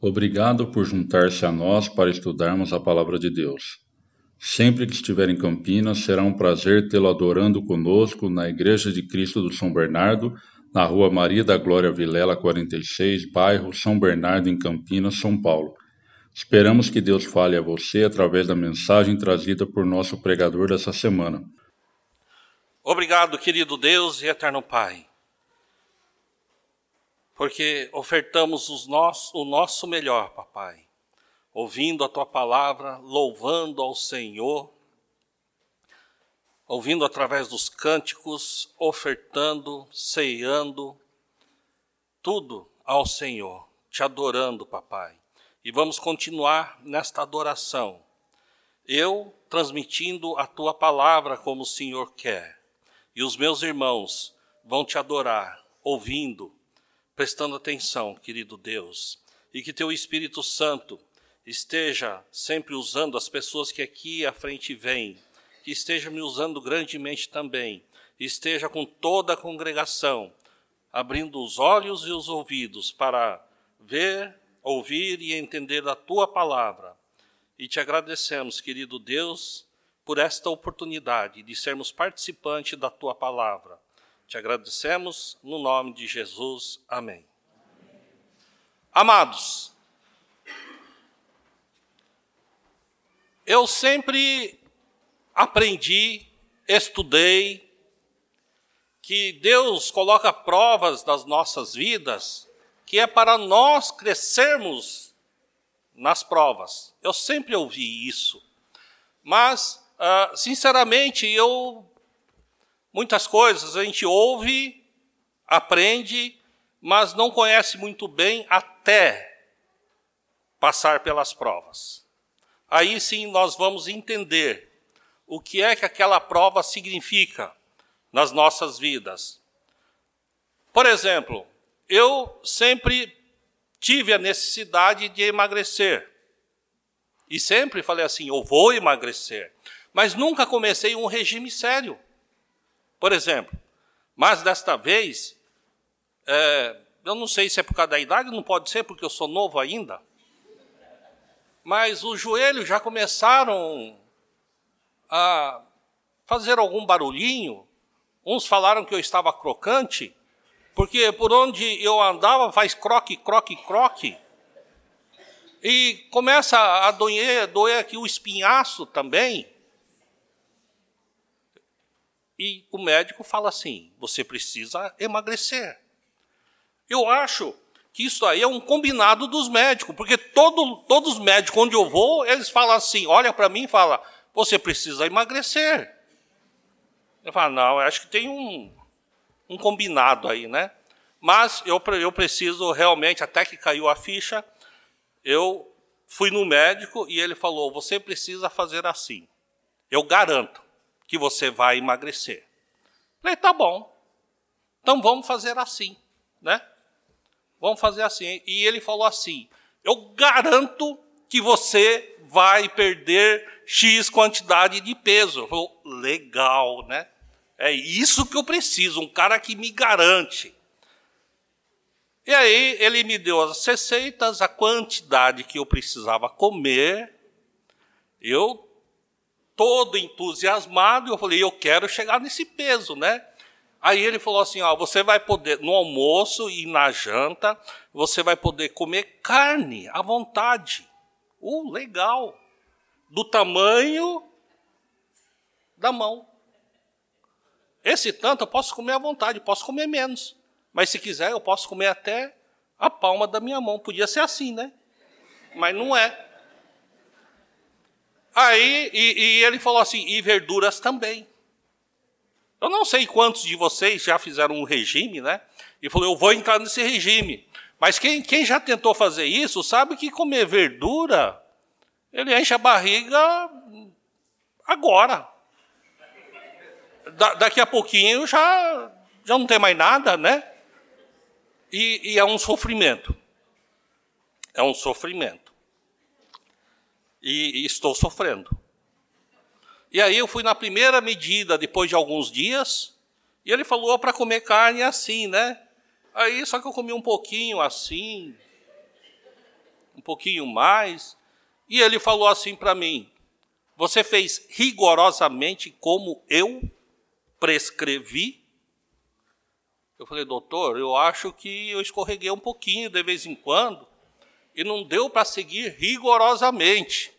Obrigado por juntar-se a nós para estudarmos a palavra de Deus. Sempre que estiver em Campinas, será um prazer tê-lo adorando conosco na Igreja de Cristo do São Bernardo, na Rua Maria da Glória Vilela 46, bairro São Bernardo, em Campinas, São Paulo. Esperamos que Deus fale a você através da mensagem trazida por nosso pregador dessa semana. Obrigado, querido Deus e eterno Pai porque ofertamos nosso, o nosso melhor, papai, ouvindo a tua palavra, louvando ao Senhor, ouvindo através dos cânticos, ofertando, ceando, tudo ao Senhor, te adorando, papai. E vamos continuar nesta adoração. Eu transmitindo a tua palavra como o Senhor quer, e os meus irmãos vão te adorar, ouvindo, prestando atenção, querido Deus, e que teu Espírito Santo esteja sempre usando as pessoas que aqui à frente vêm, que esteja me usando grandemente também, esteja com toda a congregação, abrindo os olhos e os ouvidos para ver, ouvir e entender a tua palavra. E te agradecemos, querido Deus, por esta oportunidade de sermos participantes da tua palavra. Te agradecemos no nome de Jesus. Amém. Amados, eu sempre aprendi, estudei, que Deus coloca provas nas nossas vidas, que é para nós crescermos nas provas. Eu sempre ouvi isso. Mas, uh, sinceramente, eu Muitas coisas a gente ouve, aprende, mas não conhece muito bem até passar pelas provas. Aí sim nós vamos entender o que é que aquela prova significa nas nossas vidas. Por exemplo, eu sempre tive a necessidade de emagrecer. E sempre falei assim: eu vou emagrecer. Mas nunca comecei um regime sério. Por exemplo, mas desta vez, é, eu não sei se é por causa da idade, não pode ser porque eu sou novo ainda, mas os joelhos já começaram a fazer algum barulhinho. Uns falaram que eu estava crocante, porque por onde eu andava faz croque, croque, croque. E começa a doer, doer aqui o espinhaço também. E o médico fala assim: você precisa emagrecer. Eu acho que isso aí é um combinado dos médicos, porque todo, todos os médicos onde eu vou, eles falam assim: olha para mim e fala, você precisa emagrecer. Eu falo, não, eu acho que tem um, um combinado aí, né? Mas eu, eu preciso realmente, até que caiu a ficha, eu fui no médico e ele falou: você precisa fazer assim. Eu garanto que você vai emagrecer. Falei, tá bom. Então vamos fazer assim, né? Vamos fazer assim. E ele falou assim: eu garanto que você vai perder X quantidade de peso. Eu falei, legal, né? É isso que eu preciso, um cara que me garante. E aí ele me deu as receitas, a quantidade que eu precisava comer. Eu todo entusiasmado, e eu falei, eu quero chegar nesse peso, né? Aí ele falou assim, ó, você vai poder, no almoço e na janta, você vai poder comer carne à vontade. Uh, legal. Do tamanho da mão. Esse tanto eu posso comer à vontade, posso comer menos. Mas se quiser, eu posso comer até a palma da minha mão. Podia ser assim, né? Mas não é. Aí, e, e ele falou assim, e verduras também. Eu não sei quantos de vocês já fizeram um regime, né? E falou, eu vou entrar nesse regime. Mas quem, quem já tentou fazer isso sabe que comer verdura, ele enche a barriga agora. Da, daqui a pouquinho já, já não tem mais nada, né? E, e é um sofrimento. É um sofrimento e, estou sofrendo. E aí eu fui na primeira medida, depois de alguns dias, e ele falou para comer carne assim, né? Aí só que eu comi um pouquinho assim, pouquinho mais. E ele falou assim para mim: Você fez rigorosamente como eu prescrevi? Eu falei, doutor, eu acho que eu escorreguei um pouquinho de vez em quando e não deu para seguir rigorosamente.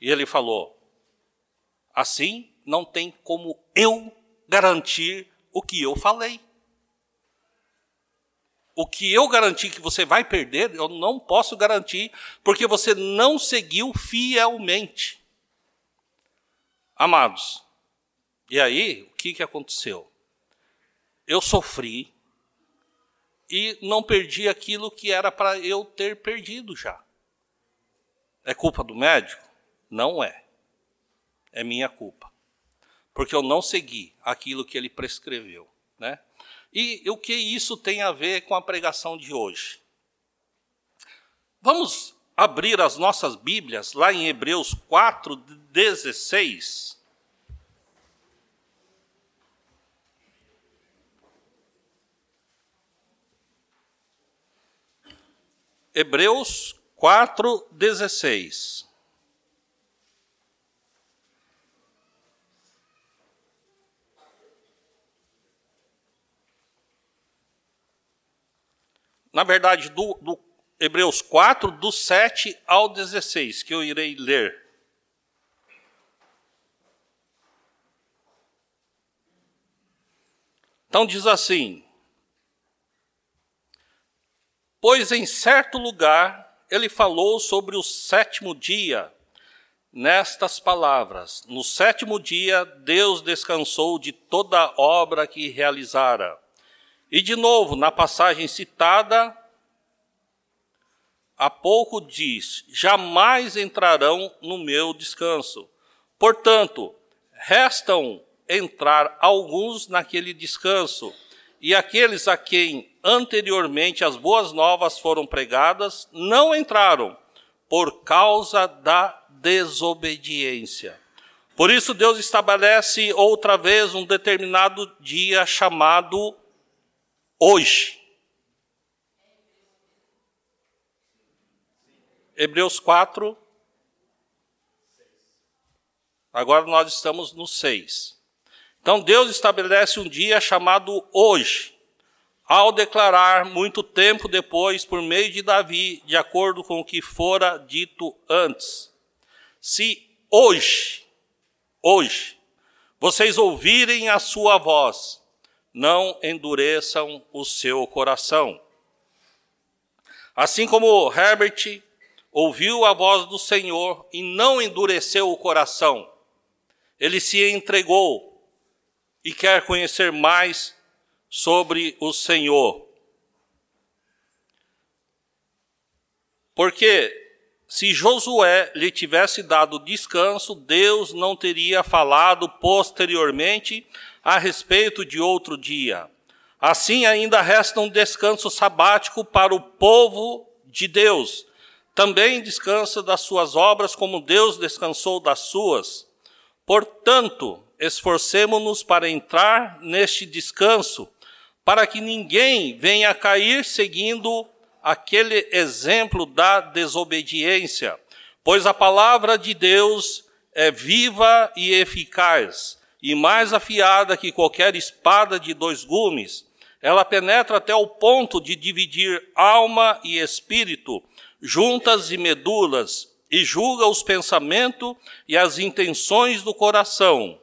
E ele falou: Assim não tem como eu garantir o que eu falei. O que eu garanti que você vai perder, eu não posso garantir, porque você não seguiu fielmente. Amados, e aí, o que, que aconteceu? Eu sofri e não perdi aquilo que era para eu ter perdido já. É culpa do médico? Não é. É minha culpa. Porque eu não segui aquilo que ele prescreveu. Né? E o que isso tem a ver com a pregação de hoje? Vamos abrir as nossas Bíblias lá em Hebreus 4, 16. Hebreus 4, 16. Na verdade, do, do Hebreus 4, do 7 ao 16, que eu irei ler. Então diz assim: Pois em certo lugar ele falou sobre o sétimo dia, nestas palavras: No sétimo dia Deus descansou de toda obra que realizara. E de novo, na passagem citada, há pouco diz: jamais entrarão no meu descanso. Portanto, restam entrar alguns naquele descanso, e aqueles a quem anteriormente as boas novas foram pregadas não entraram, por causa da desobediência. Por isso, Deus estabelece outra vez um determinado dia chamado hoje. Hebreus 4. Agora nós estamos no 6. Então Deus estabelece um dia chamado hoje, ao declarar muito tempo depois, por meio de Davi, de acordo com o que fora dito antes: Se hoje, hoje, vocês ouvirem a sua voz, não endureçam o seu coração. Assim como Herbert ouviu a voz do Senhor e não endureceu o coração, ele se entregou e quer conhecer mais sobre o Senhor. Porque se Josué lhe tivesse dado descanso, Deus não teria falado posteriormente a respeito de outro dia. Assim ainda resta um descanso sabático para o povo de Deus. Também descansa das suas obras como Deus descansou das suas. Portanto, esforcemo-nos para entrar neste descanso, para que ninguém venha a cair seguindo aquele exemplo da desobediência, pois a palavra de Deus é viva e eficaz e mais afiada que qualquer espada de dois gumes. Ela penetra até o ponto de dividir alma e espírito, juntas e medulas, e julga os pensamentos e as intenções do coração.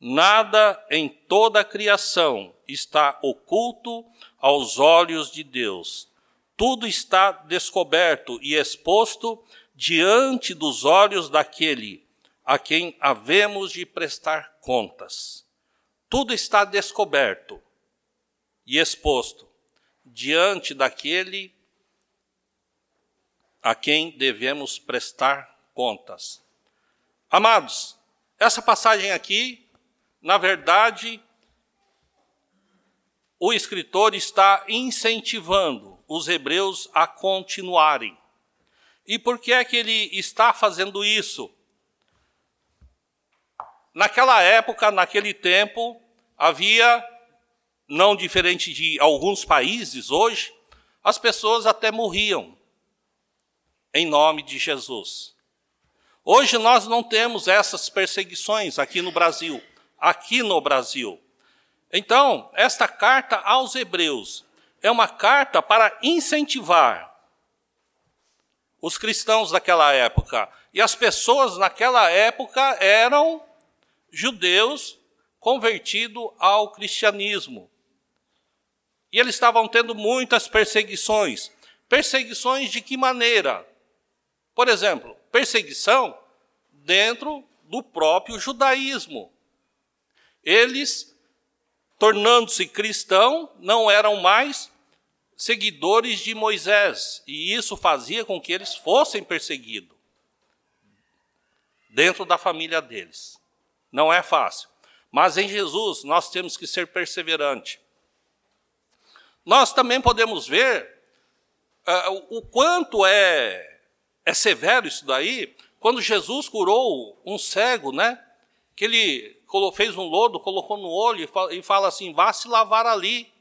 Nada em toda a criação está oculto aos olhos de Deus. Tudo está descoberto e exposto diante dos olhos daquele a quem havemos de prestar contas. Tudo está descoberto e exposto diante daquele a quem devemos prestar contas. Amados, essa passagem aqui, na verdade, o escritor está incentivando os hebreus a continuarem. E por que é que ele está fazendo isso? Naquela época, naquele tempo, havia, não diferente de alguns países hoje, as pessoas até morriam. em nome de Jesus. Hoje nós não temos essas perseguições aqui no Brasil, aqui no Brasil. Então, esta carta aos Hebreus é uma carta para incentivar os cristãos daquela época. E as pessoas naquela época eram judeus convertidos ao cristianismo. E eles estavam tendo muitas perseguições. Perseguições de que maneira? Por exemplo, perseguição dentro do próprio judaísmo. Eles, tornando-se cristão, não eram mais seguidores de Moisés, e isso fazia com que eles fossem perseguidos dentro da família deles. Não é fácil. Mas em Jesus nós temos que ser perseverantes. Nós também podemos ver uh, o quanto é, é severo isso daí, quando Jesus curou um cego, né? Que ele fez um lodo, colocou no olho e fala assim: vá se lavar ali.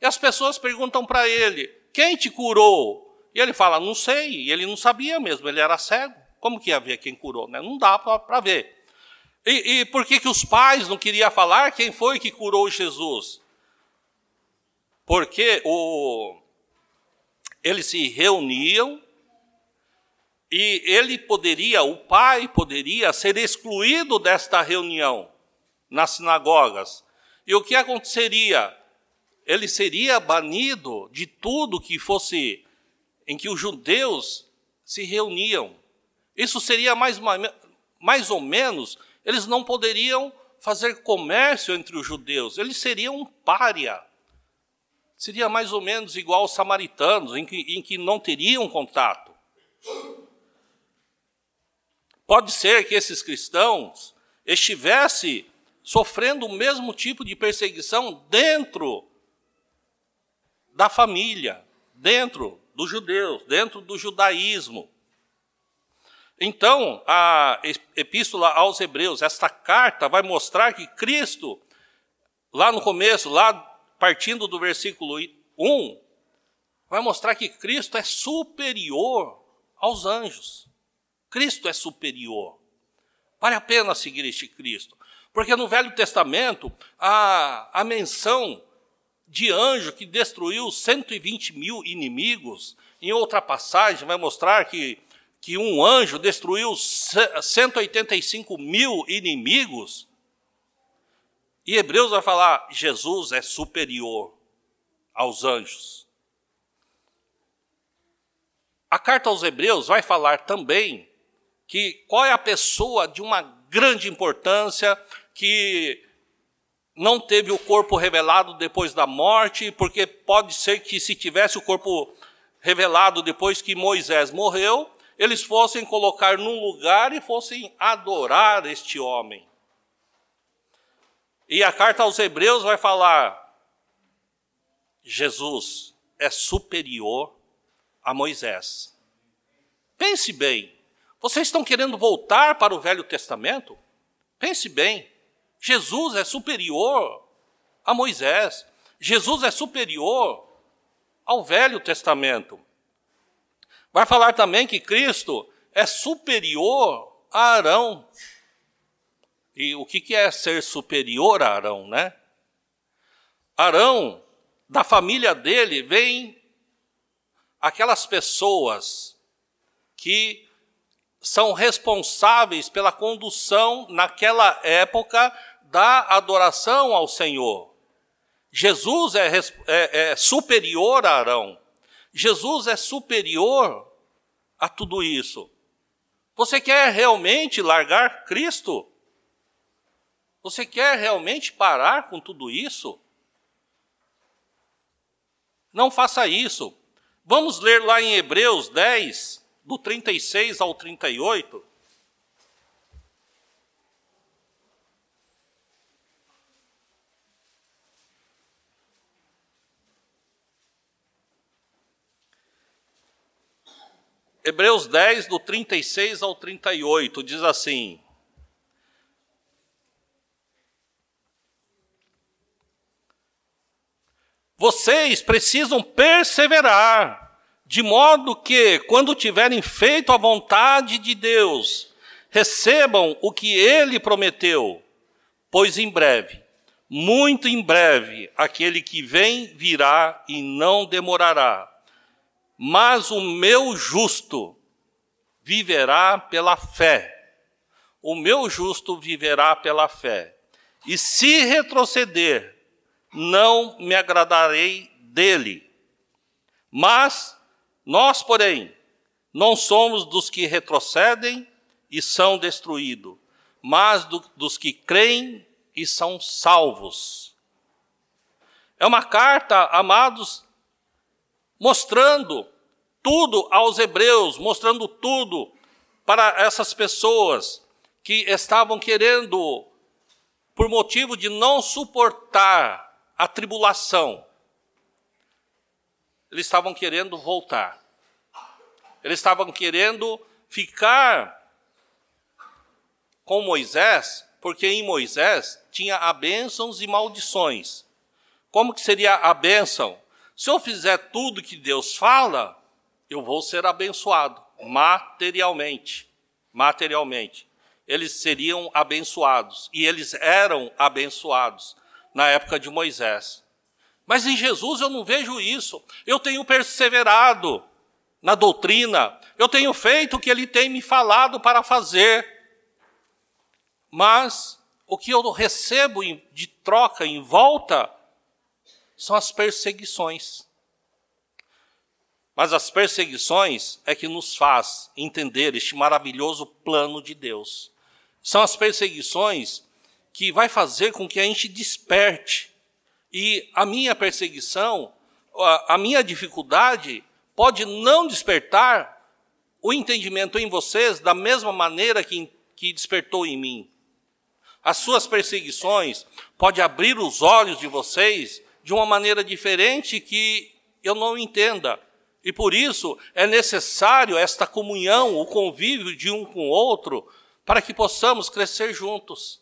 E as pessoas perguntam para ele: quem te curou? E ele fala: não sei. E ele não sabia mesmo, ele era cego. Como que ia ver quem curou? Né? Não dá para ver. E, e, por que, que os pais não queriam falar quem foi que curou Jesus? Porque o, eles se reuniam e ele poderia, o pai poderia ser excluído desta reunião nas sinagogas. E o que aconteceria? Ele seria banido de tudo que fosse em que os judeus se reuniam. Isso seria mais, mais ou menos eles não poderiam fazer comércio entre os judeus, eles seriam um pária. Seria mais ou menos igual aos samaritanos, em que, em que não teriam contato. Pode ser que esses cristãos estivessem sofrendo o mesmo tipo de perseguição dentro da família, dentro dos judeus, dentro do judaísmo. Então, a epístola aos Hebreus, esta carta vai mostrar que Cristo, lá no começo, lá partindo do versículo 1, vai mostrar que Cristo é superior aos anjos. Cristo é superior. Vale a pena seguir este Cristo. Porque no Velho Testamento, a, a menção de anjo que destruiu 120 mil inimigos, em outra passagem vai mostrar que que um anjo destruiu 185 mil inimigos, e Hebreus vai falar: Jesus é superior aos anjos. A carta aos Hebreus vai falar também que qual é a pessoa de uma grande importância que não teve o corpo revelado depois da morte, porque pode ser que se tivesse o corpo revelado depois que Moisés morreu, eles fossem colocar num lugar e fossem adorar este homem. E a carta aos Hebreus vai falar: Jesus é superior a Moisés. Pense bem, vocês estão querendo voltar para o Velho Testamento? Pense bem, Jesus é superior a Moisés, Jesus é superior ao Velho Testamento. Vai falar também que Cristo é superior a Arão. E o que é ser superior a Arão, né? Arão, da família dele, vem aquelas pessoas que são responsáveis pela condução naquela época da adoração ao Senhor. Jesus é, é, é superior a Arão. Jesus é superior a tudo isso. Você quer realmente largar Cristo? Você quer realmente parar com tudo isso? Não faça isso. Vamos ler lá em Hebreus 10, do 36 ao 38. Hebreus 10, do 36 ao 38, diz assim: Vocês precisam perseverar De modo que, quando tiverem feito a vontade de Deus, recebam o que ele prometeu, pois em breve, muito em breve, aquele que vem virá e não demorará. Mas o meu justo viverá pela fé. O meu justo viverá pela fé. E se retroceder, não me agradarei dele. Mas nós, porém, não somos dos que retrocedem e são destruídos, mas do, dos que creem e são salvos. É uma carta, amados, mostrando tudo aos hebreus, mostrando tudo para essas pessoas que estavam querendo, por motivo de não suportar a tribulação, eles estavam querendo voltar. Eles estavam querendo ficar com Moisés, porque em Moisés tinha a bênçãos e maldições. Como que seria a bênção? Se eu fizer tudo que Deus fala, eu vou ser abençoado materialmente. Materialmente. Eles seriam abençoados e eles eram abençoados na época de Moisés. Mas em Jesus eu não vejo isso. Eu tenho perseverado na doutrina, eu tenho feito o que ele tem me falado para fazer. Mas o que eu recebo de troca em volta são as perseguições. Mas as perseguições é que nos faz entender este maravilhoso plano de Deus. São as perseguições que vai fazer com que a gente desperte e a minha perseguição, a minha dificuldade, pode não despertar o entendimento em vocês da mesma maneira que, que despertou em mim. As suas perseguições podem abrir os olhos de vocês de uma maneira diferente que eu não entenda. E por isso é necessário esta comunhão, o convívio de um com o outro, para que possamos crescer juntos.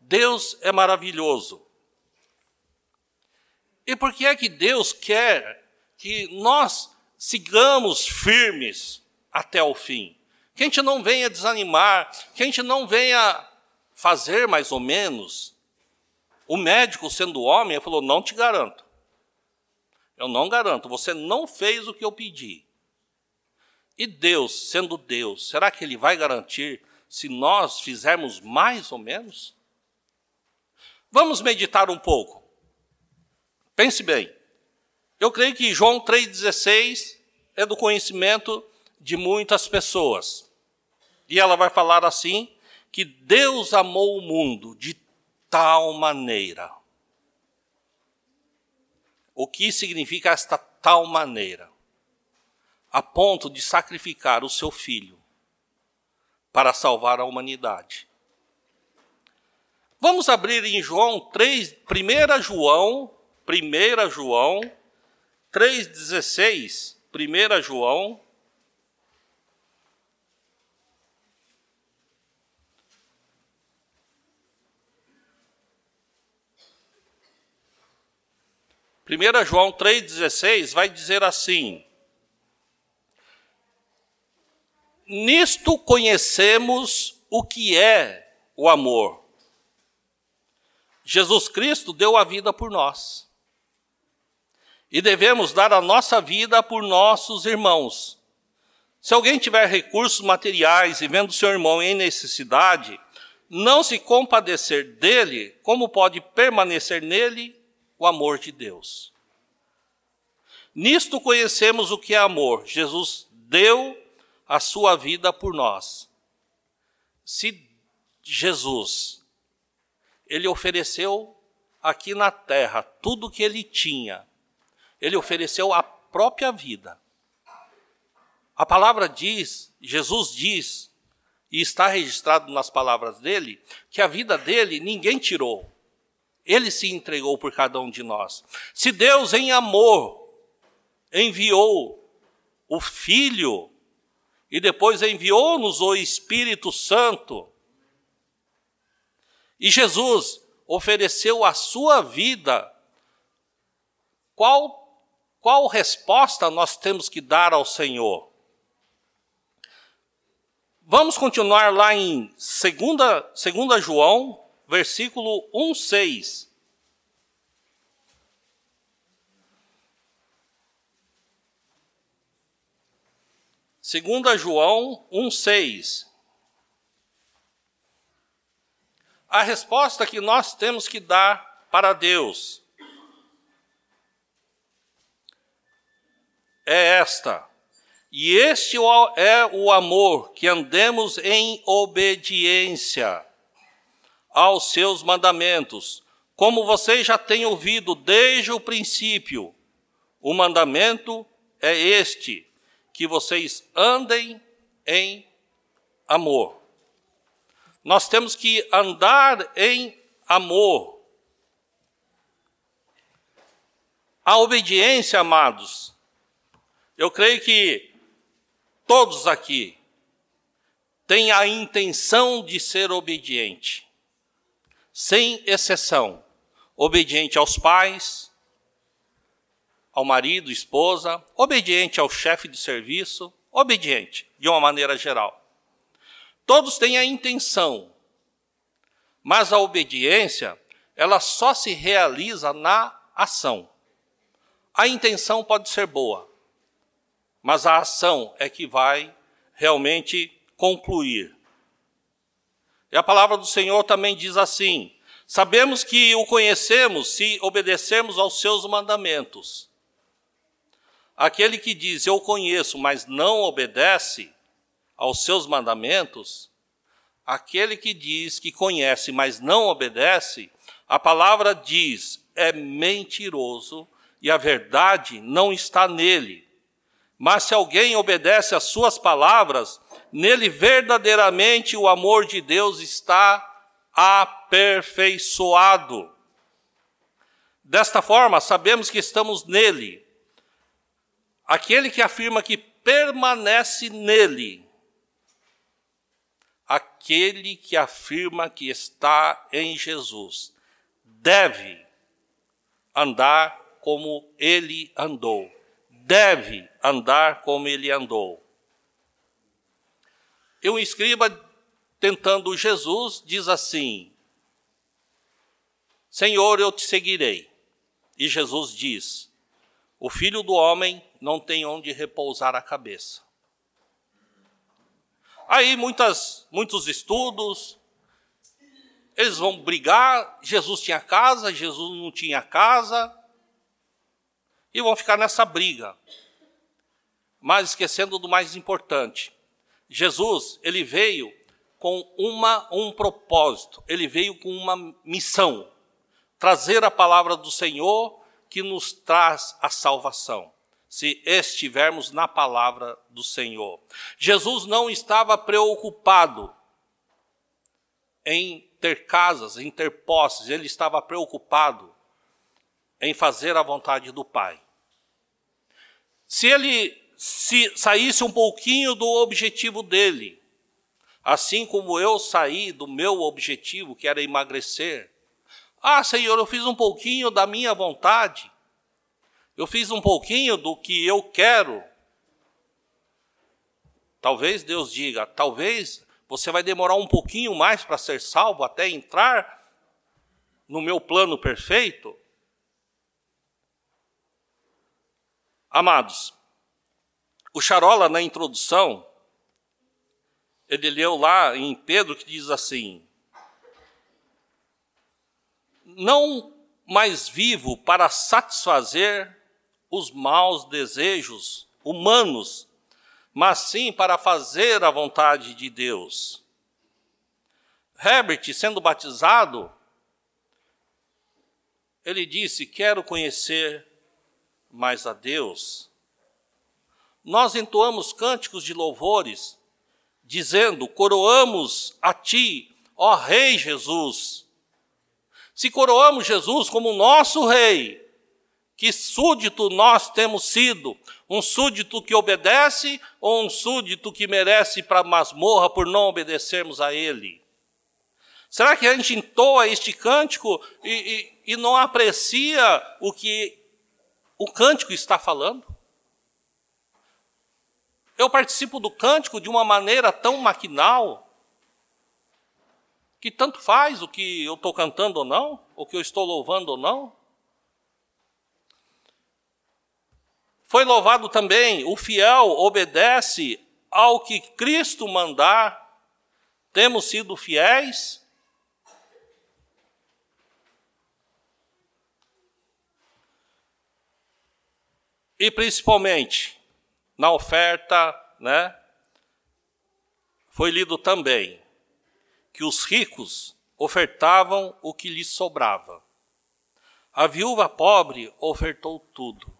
Deus é maravilhoso. E por que é que Deus quer que nós sigamos firmes até o fim? Que a gente não venha desanimar, que a gente não venha fazer mais ou menos. O médico, sendo homem, falou: Não te garanto. Eu não garanto, você não fez o que eu pedi. E Deus, sendo Deus, será que Ele vai garantir se nós fizermos mais ou menos? Vamos meditar um pouco. Pense bem. Eu creio que João 3,16 é do conhecimento de muitas pessoas. E ela vai falar assim: que Deus amou o mundo de tal maneira. O que significa esta tal maneira? A ponto de sacrificar o seu filho para salvar a humanidade. Vamos abrir em João 3, 1 João 1 João 3,16, 1 João. Primeira João 3,16 vai dizer assim: Nisto conhecemos o que é o amor. Jesus Cristo deu a vida por nós e devemos dar a nossa vida por nossos irmãos. Se alguém tiver recursos materiais e vendo seu irmão em necessidade, não se compadecer dele, como pode permanecer nele o amor de Deus? Nisto conhecemos o que é amor. Jesus deu a sua vida por nós. Se Jesus, ele ofereceu aqui na terra tudo o que ele tinha, ele ofereceu a própria vida. A palavra diz, Jesus diz, e está registrado nas palavras dele, que a vida dele ninguém tirou. Ele se entregou por cada um de nós. Se Deus, em amor, enviou o Filho e depois enviou-nos o Espírito Santo, e Jesus ofereceu a sua vida, qual qual resposta nós temos que dar ao Senhor? Vamos continuar lá em 2, João, versículo 1, 6. Segunda João 1:6. A resposta que nós temos que dar para Deus é esta: e este é o amor que andemos em obediência aos seus mandamentos, como vocês já têm ouvido desde o princípio. O mandamento é este: que vocês andem em amor. Nós temos que andar em amor. A obediência, amados, eu creio que todos aqui têm a intenção de ser obediente, sem exceção. Obediente aos pais, ao marido, esposa, obediente ao chefe de serviço, obediente, de uma maneira geral. Todos têm a intenção, mas a obediência, ela só se realiza na ação. A intenção pode ser boa, mas a ação é que vai realmente concluir. E a palavra do Senhor também diz assim: Sabemos que o conhecemos se obedecermos aos seus mandamentos. Aquele que diz eu conheço, mas não obedece aos seus mandamentos, aquele que diz que conhece, mas não obedece, a palavra diz é mentiroso e a verdade não está nele. Mas se alguém obedece às suas palavras, nele verdadeiramente o amor de Deus está aperfeiçoado. Desta forma, sabemos que estamos nele. Aquele que afirma que permanece nele, aquele que afirma que está em Jesus, deve andar como ele andou deve andar como ele andou. E um escriba, tentando Jesus, diz assim: Senhor, eu te seguirei. E Jesus diz: O filho do homem não tem onde repousar a cabeça. Aí muitas, muitos estudos, eles vão brigar. Jesus tinha casa, Jesus não tinha casa e vão ficar nessa briga. Mas esquecendo do mais importante, Jesus, ele veio com uma, um propósito, ele veio com uma missão, trazer a palavra do Senhor que nos traz a salvação, se estivermos na palavra do Senhor. Jesus não estava preocupado em ter casas, em ter posses, ele estava preocupado em fazer a vontade do Pai. Se ele se saísse um pouquinho do objetivo dele, assim como eu saí do meu objetivo, que era emagrecer. Ah, Senhor, eu fiz um pouquinho da minha vontade. Eu fiz um pouquinho do que eu quero. Talvez Deus diga, talvez você vai demorar um pouquinho mais para ser salvo até entrar no meu plano perfeito. Amados, o Charola, na introdução, ele leu lá em Pedro que diz assim: Não mais vivo para satisfazer os maus desejos humanos, mas sim para fazer a vontade de Deus. Herbert, sendo batizado, ele disse: Quero conhecer mas a Deus. Nós entoamos cânticos de louvores, dizendo: Coroamos a Ti, ó Rei Jesus. Se coroamos Jesus como nosso Rei, que súdito nós temos sido? Um súdito que obedece ou um súdito que merece para masmorra por não obedecermos a Ele? Será que a gente entoa este cântico e, e, e não aprecia o que o cântico está falando? Eu participo do cântico de uma maneira tão maquinal que tanto faz o que eu estou cantando ou não, o que eu estou louvando ou não. Foi louvado também: o fiel obedece ao que Cristo mandar. Temos sido fiéis? E principalmente, na oferta, né? Foi lido também que os ricos ofertavam o que lhes sobrava. A viúva pobre ofertou tudo.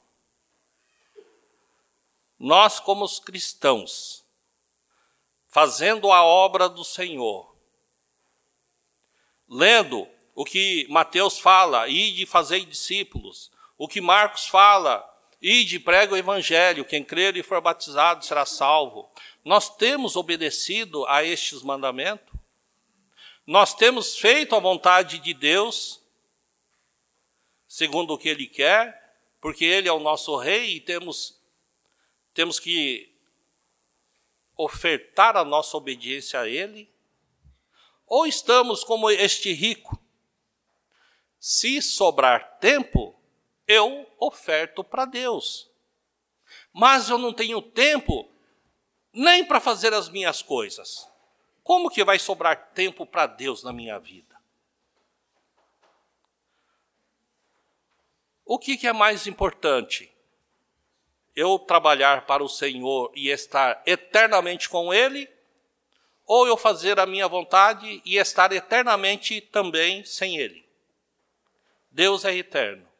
Nós, como os cristãos, fazendo a obra do Senhor, lendo o que Mateus fala, e de fazer discípulos, o que Marcos fala, Ide, prega o evangelho, quem crer e for batizado será salvo. Nós temos obedecido a estes mandamentos? Nós temos feito a vontade de Deus, segundo o que Ele quer, porque Ele é o nosso Rei e temos, temos que ofertar a nossa obediência a Ele? Ou estamos como este rico? Se sobrar tempo, eu oferto para Deus. Mas eu não tenho tempo nem para fazer as minhas coisas. Como que vai sobrar tempo para Deus na minha vida? O que, que é mais importante? Eu trabalhar para o Senhor e estar eternamente com Ele? Ou eu fazer a minha vontade e estar eternamente também sem Ele? Deus é eterno.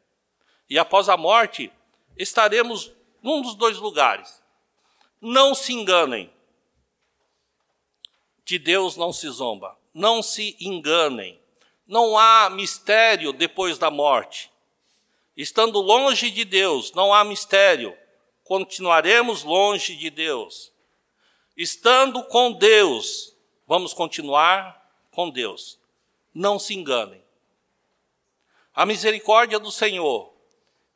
E após a morte, estaremos num dos dois lugares. Não se enganem. De Deus não se zomba. Não se enganem. Não há mistério depois da morte. Estando longe de Deus, não há mistério. Continuaremos longe de Deus. Estando com Deus, vamos continuar com Deus. Não se enganem. A misericórdia do Senhor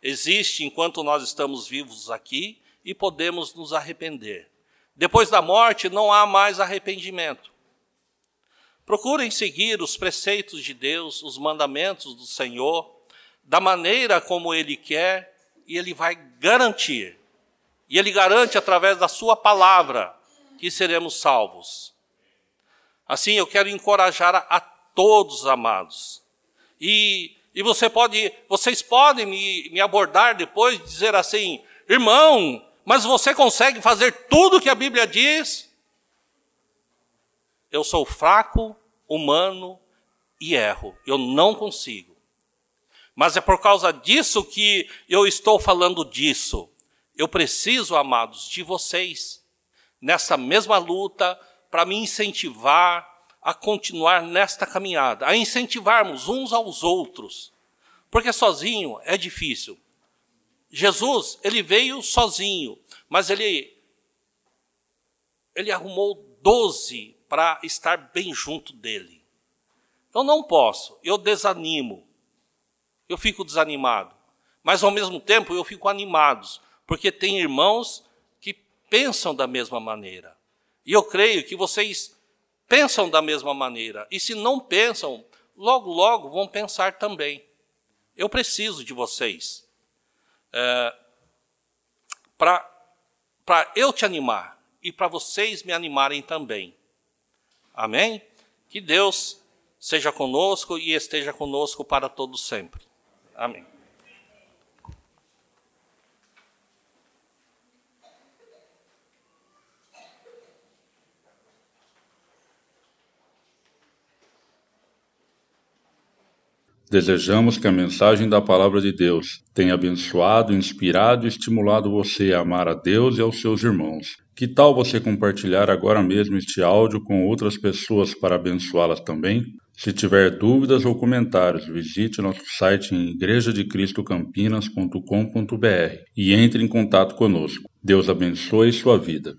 existe enquanto nós estamos vivos aqui e podemos nos arrepender. Depois da morte não há mais arrependimento. Procurem seguir os preceitos de Deus, os mandamentos do Senhor, da maneira como Ele quer, e Ele vai garantir. E Ele garante através da Sua palavra que seremos salvos. Assim, eu quero encorajar a, todos, amados. E e você pode, vocês podem me, me abordar depois e dizer assim, irmão, mas você consegue fazer tudo que a Bíblia diz? Eu sou fraco, humano e erro. Eu não consigo. Mas é por causa disso que eu estou falando disso. Eu preciso, amados, de vocês nessa mesma luta para me incentivar a continuar nesta caminhada, a incentivarmos uns aos outros, porque sozinho é difícil. Jesus, ele veio sozinho, mas ele ele arrumou doze para estar bem junto dele. Eu não posso, eu desanimo, eu fico desanimado, mas ao mesmo tempo eu fico animado, porque tem irmãos que pensam da mesma maneira. E eu creio que vocês pensam da mesma maneira. E se não pensam, logo, logo vão pensar também. Eu preciso de vocês é, para eu te animar e para vocês me animarem também. Amém? Que Deus seja conosco e esteja conosco para todos sempre. Amém. Desejamos que a mensagem da Palavra de Deus tenha abençoado, inspirado e estimulado você a amar a Deus e aos seus irmãos. Que tal você compartilhar agora mesmo este áudio com outras pessoas para abençoá-las também? Se tiver dúvidas ou comentários, visite nosso site em igrejadecristocampinas.com.br e entre em contato conosco. Deus abençoe sua vida.